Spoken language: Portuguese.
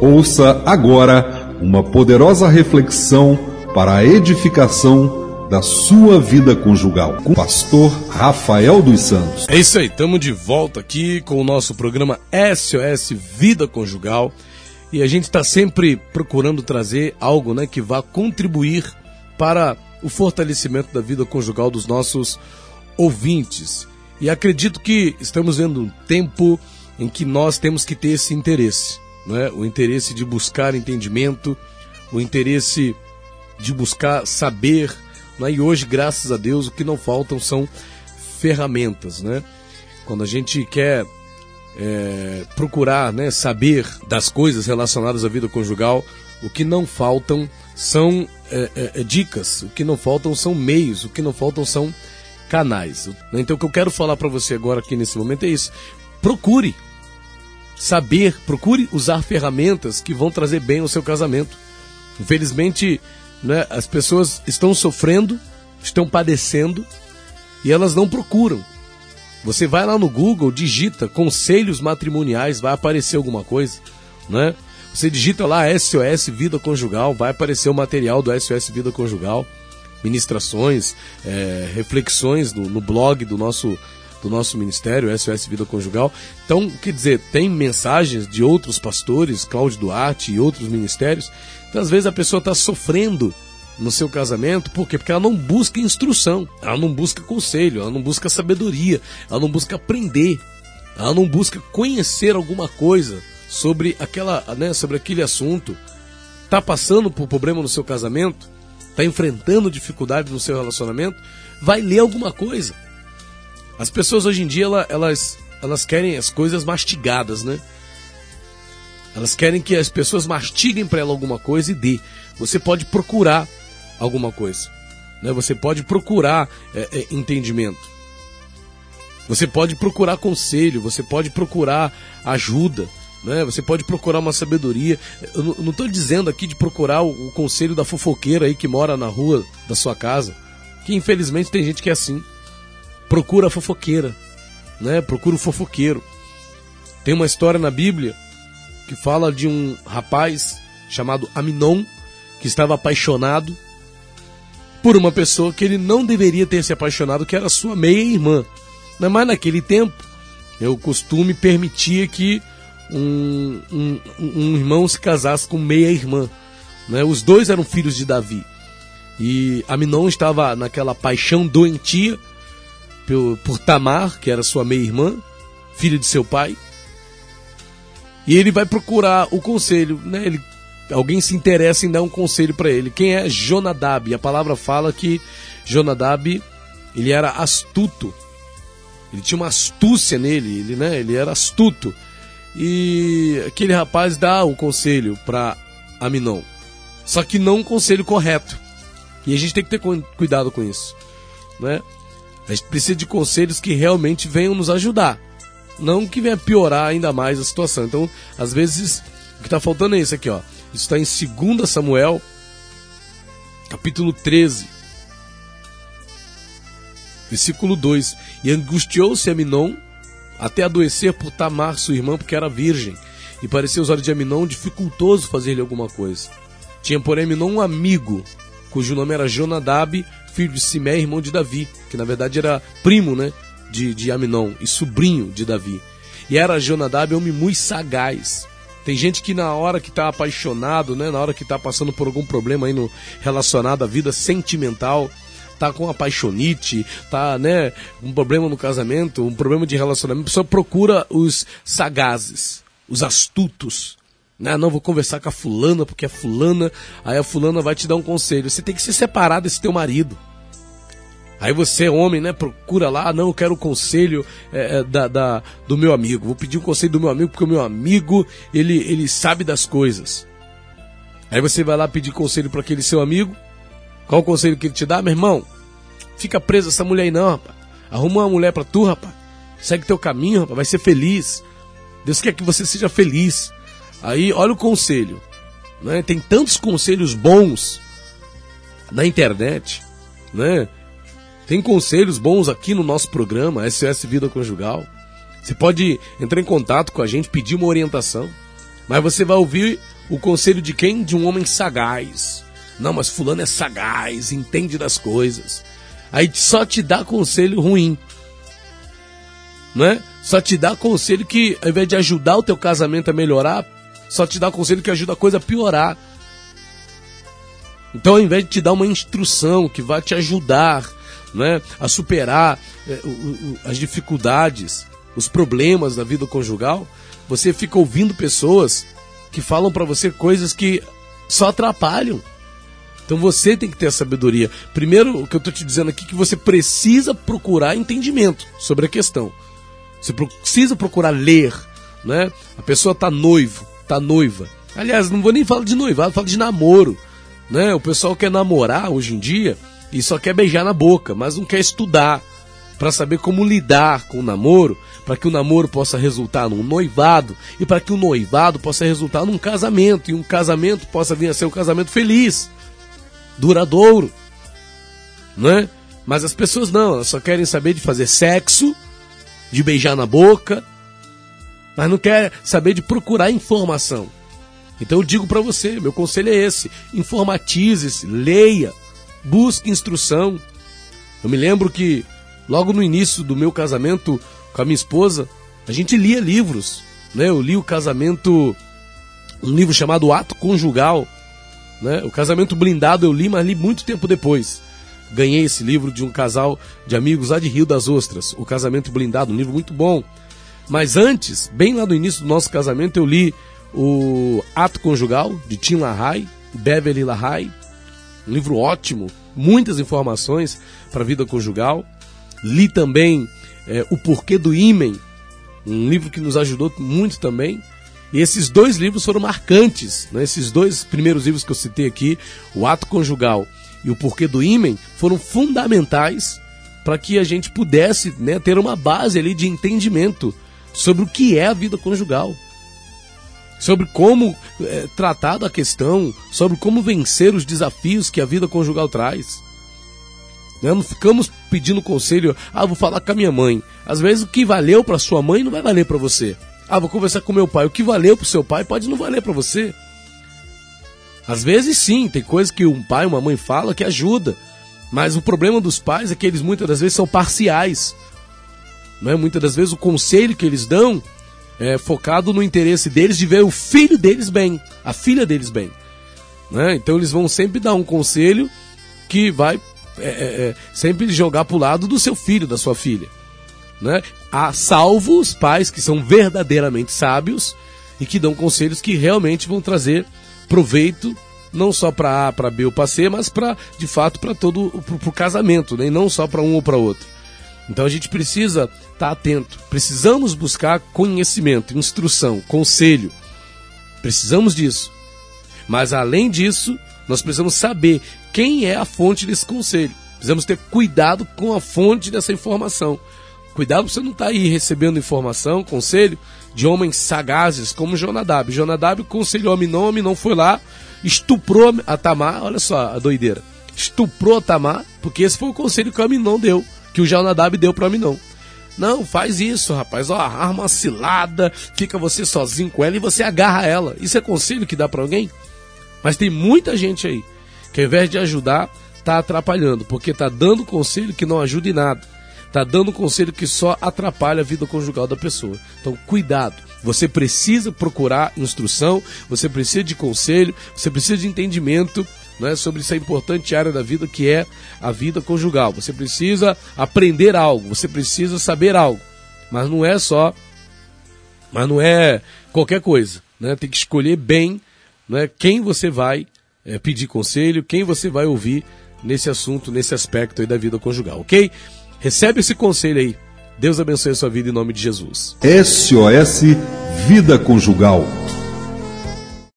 Ouça agora uma poderosa reflexão para a edificação da sua vida conjugal com o pastor Rafael dos Santos. É isso aí, estamos de volta aqui com o nosso programa SOS Vida Conjugal e a gente está sempre procurando trazer algo né, que vá contribuir para o fortalecimento da vida conjugal dos nossos ouvintes. E acredito que estamos vendo um tempo em que nós temos que ter esse interesse, né? o interesse de buscar entendimento, o interesse de buscar saber. Né? E hoje, graças a Deus, o que não faltam são ferramentas. Né? Quando a gente quer é, procurar né, saber das coisas relacionadas à vida conjugal, o que não faltam são é, é, é dicas, o que não faltam são meios, o que não faltam são canais. Então o que eu quero falar para você agora aqui nesse momento é isso. Procure saber, procure usar ferramentas que vão trazer bem ao seu casamento. Infelizmente, né, as pessoas estão sofrendo, estão padecendo e elas não procuram. Você vai lá no Google, digita conselhos matrimoniais, vai aparecer alguma coisa, né? Você digita lá SOS Vida Conjugal, vai aparecer o material do SOS Vida Conjugal, ministrações, é, reflexões no, no blog do nosso do nosso ministério, SOS Vida Conjugal. Então, quer dizer, tem mensagens de outros pastores, Cláudio Duarte e outros ministérios. Então, às vezes a pessoa está sofrendo no seu casamento, por quê? Porque ela não busca instrução, ela não busca conselho, ela não busca sabedoria, ela não busca aprender, ela não busca conhecer alguma coisa sobre aquela, né, sobre aquele assunto. Tá passando por problema no seu casamento? Tá enfrentando dificuldade no seu relacionamento? Vai ler alguma coisa. As pessoas hoje em dia elas elas querem as coisas mastigadas, né? Elas querem que as pessoas mastiguem para ela alguma coisa e dê. Você pode procurar alguma coisa. Né? Você pode procurar é, é, entendimento. Você pode procurar conselho, você pode procurar ajuda, né? você pode procurar uma sabedoria. Eu não estou dizendo aqui de procurar o, o, conselho da fofoqueira aí que mora na rua da sua casa, que infelizmente tem gente que é assim. Procura a fofoqueira, né? procura o fofoqueiro. Tem uma história na Bíblia que fala de um rapaz chamado Aminon que estava apaixonado por uma pessoa que ele não deveria ter se apaixonado, que era sua meia-irmã. Mas naquele tempo, o costume permitia que um, um, um irmão se casasse com meia-irmã. Né? Os dois eram filhos de Davi. E Aminon estava naquela paixão doentia por, por Tamar, que era sua meia-irmã, filha de seu pai. E ele vai procurar o conselho, né? Ele alguém se interessa em dar um conselho para ele. Quem é Jonadab? A palavra fala que Jonadab ele era astuto. Ele tinha uma astúcia nele, ele, né? Ele era astuto. E aquele rapaz dá o conselho para Aminon. Só que não um conselho correto. E a gente tem que ter cuidado com isso, né? A gente precisa de conselhos que realmente venham nos ajudar, não que venha piorar ainda mais a situação. Então, às vezes, o que está faltando é isso aqui, ó. Isso está em 2 Samuel, capítulo 13, versículo 2. E angustiou-se Aminon até adoecer por Tamar, sua irmã, porque era virgem. E parecia aos olhos de Aminon dificultoso fazer-lhe alguma coisa. Tinha, porém, Aminon um amigo, cujo nome era Jonadab, filho de Simé, irmão de Davi, que na verdade era primo né, de, de Aminon e sobrinho de Davi. E era Jonadab homem muito sagaz, tem gente que na hora que está apaixonado, né, na hora que está passando por algum problema aí no relacionado à vida sentimental, tá com apaixonite, tá, né, um problema no casamento, um problema de relacionamento, a pessoa procura os sagazes, os astutos. Né? Não vou conversar com a fulana porque a fulana, aí a fulana vai te dar um conselho. Você tem que se separar desse teu marido. Aí você, homem, né, procura lá, não, eu quero o conselho é, da, da, do meu amigo. Vou pedir o um conselho do meu amigo, porque o meu amigo, ele, ele sabe das coisas. Aí você vai lá pedir conselho para aquele seu amigo. Qual o conselho que ele te dá, meu irmão? Fica preso essa mulher aí não, rapaz. Arruma uma mulher para tu, rapaz. Segue teu caminho, rapaz. Vai ser feliz. Deus quer que você seja feliz. Aí, olha o conselho. Né? Tem tantos conselhos bons na internet, né? Tem conselhos bons aqui no nosso programa, SOS Vida Conjugal. Você pode entrar em contato com a gente, pedir uma orientação. Mas você vai ouvir o conselho de quem? De um homem sagaz. Não, mas fulano é sagaz, entende das coisas. Aí só te dá conselho ruim. Não é? Só te dá conselho que, ao invés de ajudar o teu casamento a melhorar, só te dá conselho que ajuda a coisa a piorar. Então, ao invés de te dar uma instrução que vai te ajudar né, a superar é, o, o, as dificuldades, os problemas da vida conjugal, você fica ouvindo pessoas que falam para você coisas que só atrapalham. Então você tem que ter a sabedoria. Primeiro, o que eu estou te dizendo aqui é que você precisa procurar entendimento sobre a questão. Você precisa procurar ler, né? A pessoa está noivo, está noiva. Aliás, não vou nem falar de noivado, falo de namoro, né? O pessoal quer namorar hoje em dia e só quer beijar na boca, mas não quer estudar para saber como lidar com o namoro, para que o namoro possa resultar num noivado e para que o noivado possa resultar num casamento e um casamento possa vir a ser um casamento feliz, duradouro, né? Mas as pessoas não, elas só querem saber de fazer sexo, de beijar na boca, mas não quer saber de procurar informação. Então eu digo para você, meu conselho é esse: informatize-se, leia, busque instrução. Eu me lembro que logo no início do meu casamento com a minha esposa, a gente lia livros. Né? Eu li o casamento, um livro chamado Ato Conjugal. Né? O casamento blindado eu li, mas li muito tempo depois. Ganhei esse livro de um casal de amigos lá de Rio das Ostras, O Casamento Blindado, um livro muito bom. Mas antes, bem lá no início do nosso casamento, eu li o Ato Conjugal, de Tim LaHaye, Beverly LaHaye. Um livro ótimo, muitas informações para a vida conjugal. Li também é, O Porquê do Ímen, um livro que nos ajudou muito também. E esses dois livros foram marcantes, né? esses dois primeiros livros que eu citei aqui, O Ato Conjugal e O Porquê do Ímen, foram fundamentais para que a gente pudesse né, ter uma base ali de entendimento sobre o que é a vida conjugal, sobre como é, tratar da questão, sobre como vencer os desafios que a vida conjugal traz. Né? Não ficamos pedindo conselho, ah, vou falar com a minha mãe. Às vezes o que valeu para sua mãe não vai valer para você. Ah, vou conversar com meu pai. O que valeu para seu pai pode não valer para você. Às vezes sim, tem coisas que um pai, uma mãe fala que ajuda. Mas o problema dos pais é que eles muitas das vezes são parciais. Não é? Muitas das vezes o conselho que eles dão é focado no interesse deles de ver o filho deles bem, a filha deles bem. Né? Então eles vão sempre dar um conselho que vai é, é, é sempre jogar para o lado do seu filho, da sua filha. Né? A salvo os pais que são verdadeiramente sábios e que dão conselhos que realmente vão trazer proveito não só para A, para B ou para C, mas para de fato para todo o casamento, né? e não só para um ou para outro. Então a gente precisa estar tá atento, precisamos buscar conhecimento, instrução, conselho. Precisamos disso. Mas além disso, nós precisamos saber quem é a fonte desse conselho. Precisamos ter cuidado com a fonte dessa informação. Cuidado para você não estar tá aí recebendo informação, conselho de homens sagazes como Jonadab. Jonadab conselhou a Minon, a Minon foi lá, estuprou a Tamar, olha só a doideira. Estuprou a Tamar, porque esse foi o conselho que a Minon deu que o Jonadab deu para mim não. Não, faz isso, rapaz. Ó, arma uma cilada, fica você sozinho com ela e você agarra ela. Isso é conselho que dá para alguém? Mas tem muita gente aí que ao invés de ajudar, tá atrapalhando, porque tá dando conselho que não ajuda em nada. Tá dando conselho que só atrapalha a vida conjugal da pessoa. Então, cuidado. Você precisa procurar instrução, você precisa de conselho, você precisa de entendimento né, sobre essa importante área da vida que é a vida conjugal. Você precisa aprender algo, você precisa saber algo, mas não é só, mas não é qualquer coisa. Né? Tem que escolher bem né, quem você vai é, pedir conselho, quem você vai ouvir nesse assunto, nesse aspecto aí da vida conjugal, ok? Recebe esse conselho aí. Deus abençoe a sua vida em nome de Jesus. SOS Vida Conjugal.